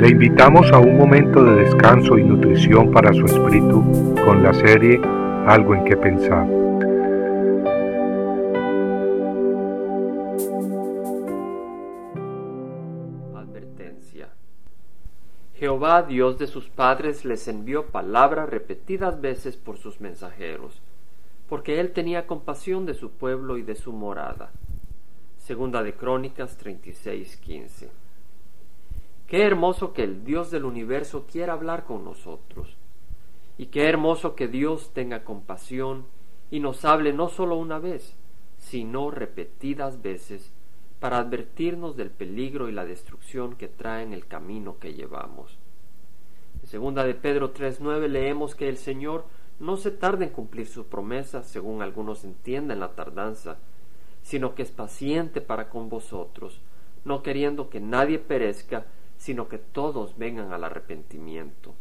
Le invitamos a un momento de descanso y nutrición para su espíritu con la serie Algo en que pensar. Advertencia. Jehová, Dios de sus padres, les envió palabras repetidas veces por sus mensajeros, porque él tenía compasión de su pueblo y de su morada. Segunda de Crónicas 36:15. Qué hermoso que el Dios del universo quiera hablar con nosotros. Y qué hermoso que Dios tenga compasión y nos hable no solo una vez, sino repetidas veces, para advertirnos del peligro y la destrucción que traen el camino que llevamos. En segunda de Pedro 3.9 leemos que el Señor no se tarda en cumplir su promesa, según algunos entienden la tardanza, sino que es paciente para con vosotros, no queriendo que nadie perezca, sino que todos vengan al arrepentimiento.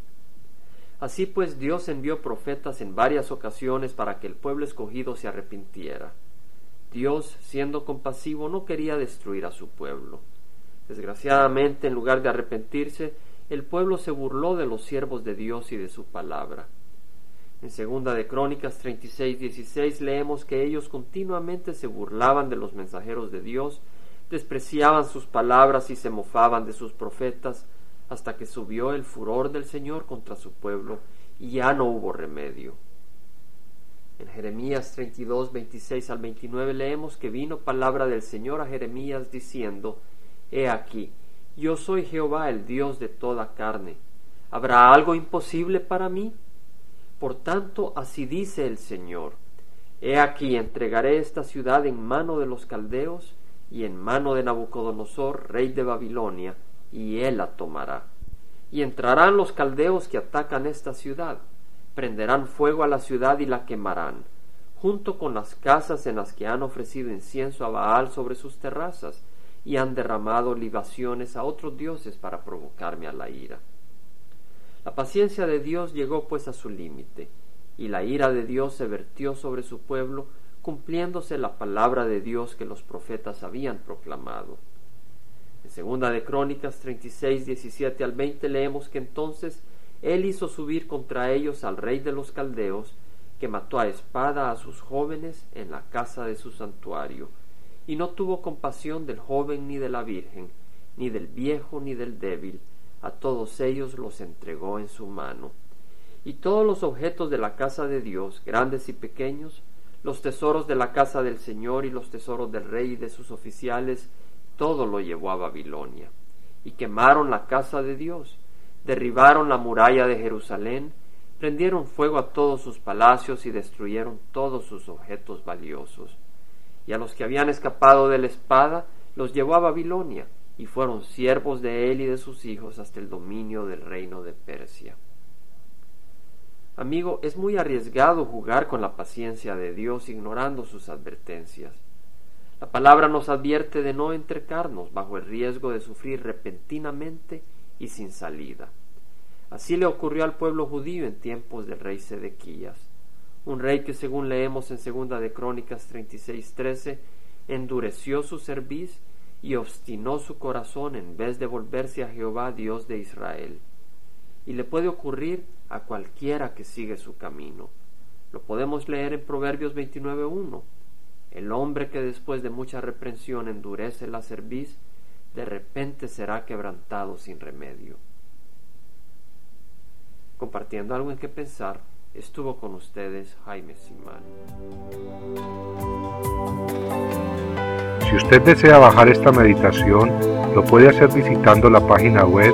Así pues Dios envió profetas en varias ocasiones para que el pueblo escogido se arrepintiera. Dios, siendo compasivo, no quería destruir a su pueblo. Desgraciadamente, en lugar de arrepentirse, el pueblo se burló de los siervos de Dios y de su palabra. En segunda de Crónicas 36, 16 leemos que ellos continuamente se burlaban de los mensajeros de Dios despreciaban sus palabras y se mofaban de sus profetas, hasta que subió el furor del Señor contra su pueblo, y ya no hubo remedio. En Jeremías 32, 26 al 29 leemos que vino palabra del Señor a Jeremías diciendo, He aquí, yo soy Jehová el Dios de toda carne. ¿Habrá algo imposible para mí? Por tanto, así dice el Señor, He aquí, entregaré esta ciudad en mano de los caldeos, y en mano de Nabucodonosor, rey de Babilonia, y él la tomará. Y entrarán los caldeos que atacan esta ciudad, prenderán fuego a la ciudad y la quemarán, junto con las casas en las que han ofrecido incienso a Baal sobre sus terrazas, y han derramado libaciones a otros dioses para provocarme a la ira. La paciencia de Dios llegó pues a su límite, y la ira de Dios se vertió sobre su pueblo, cumpliéndose la palabra de Dios que los profetas habían proclamado. En segunda de Crónicas 36, 17 al 20 leemos que entonces él hizo subir contra ellos al rey de los caldeos, que mató a espada a sus jóvenes en la casa de su santuario, y no tuvo compasión del joven ni de la virgen, ni del viejo ni del débil, a todos ellos los entregó en su mano. Y todos los objetos de la casa de Dios, grandes y pequeños, los tesoros de la casa del Señor y los tesoros del rey y de sus oficiales, todo lo llevó a Babilonia. Y quemaron la casa de Dios, derribaron la muralla de Jerusalén, prendieron fuego a todos sus palacios y destruyeron todos sus objetos valiosos. Y a los que habían escapado de la espada, los llevó a Babilonia, y fueron siervos de él y de sus hijos hasta el dominio del reino de Persia. Amigo, es muy arriesgado jugar con la paciencia de Dios ignorando sus advertencias. La palabra nos advierte de no entrecarnos bajo el riesgo de sufrir repentinamente y sin salida. Así le ocurrió al pueblo judío en tiempos del rey Sedequías, un rey que según leemos en segunda de Crónicas 36:13 endureció su cerviz y obstinó su corazón en vez de volverse a Jehová Dios de Israel y le puede ocurrir a cualquiera que sigue su camino. Lo podemos leer en Proverbios 29.1. El hombre que después de mucha reprensión endurece la cerviz, de repente será quebrantado sin remedio. Compartiendo algo en que pensar, estuvo con ustedes Jaime Simán. Si usted desea bajar esta meditación, lo puede hacer visitando la página web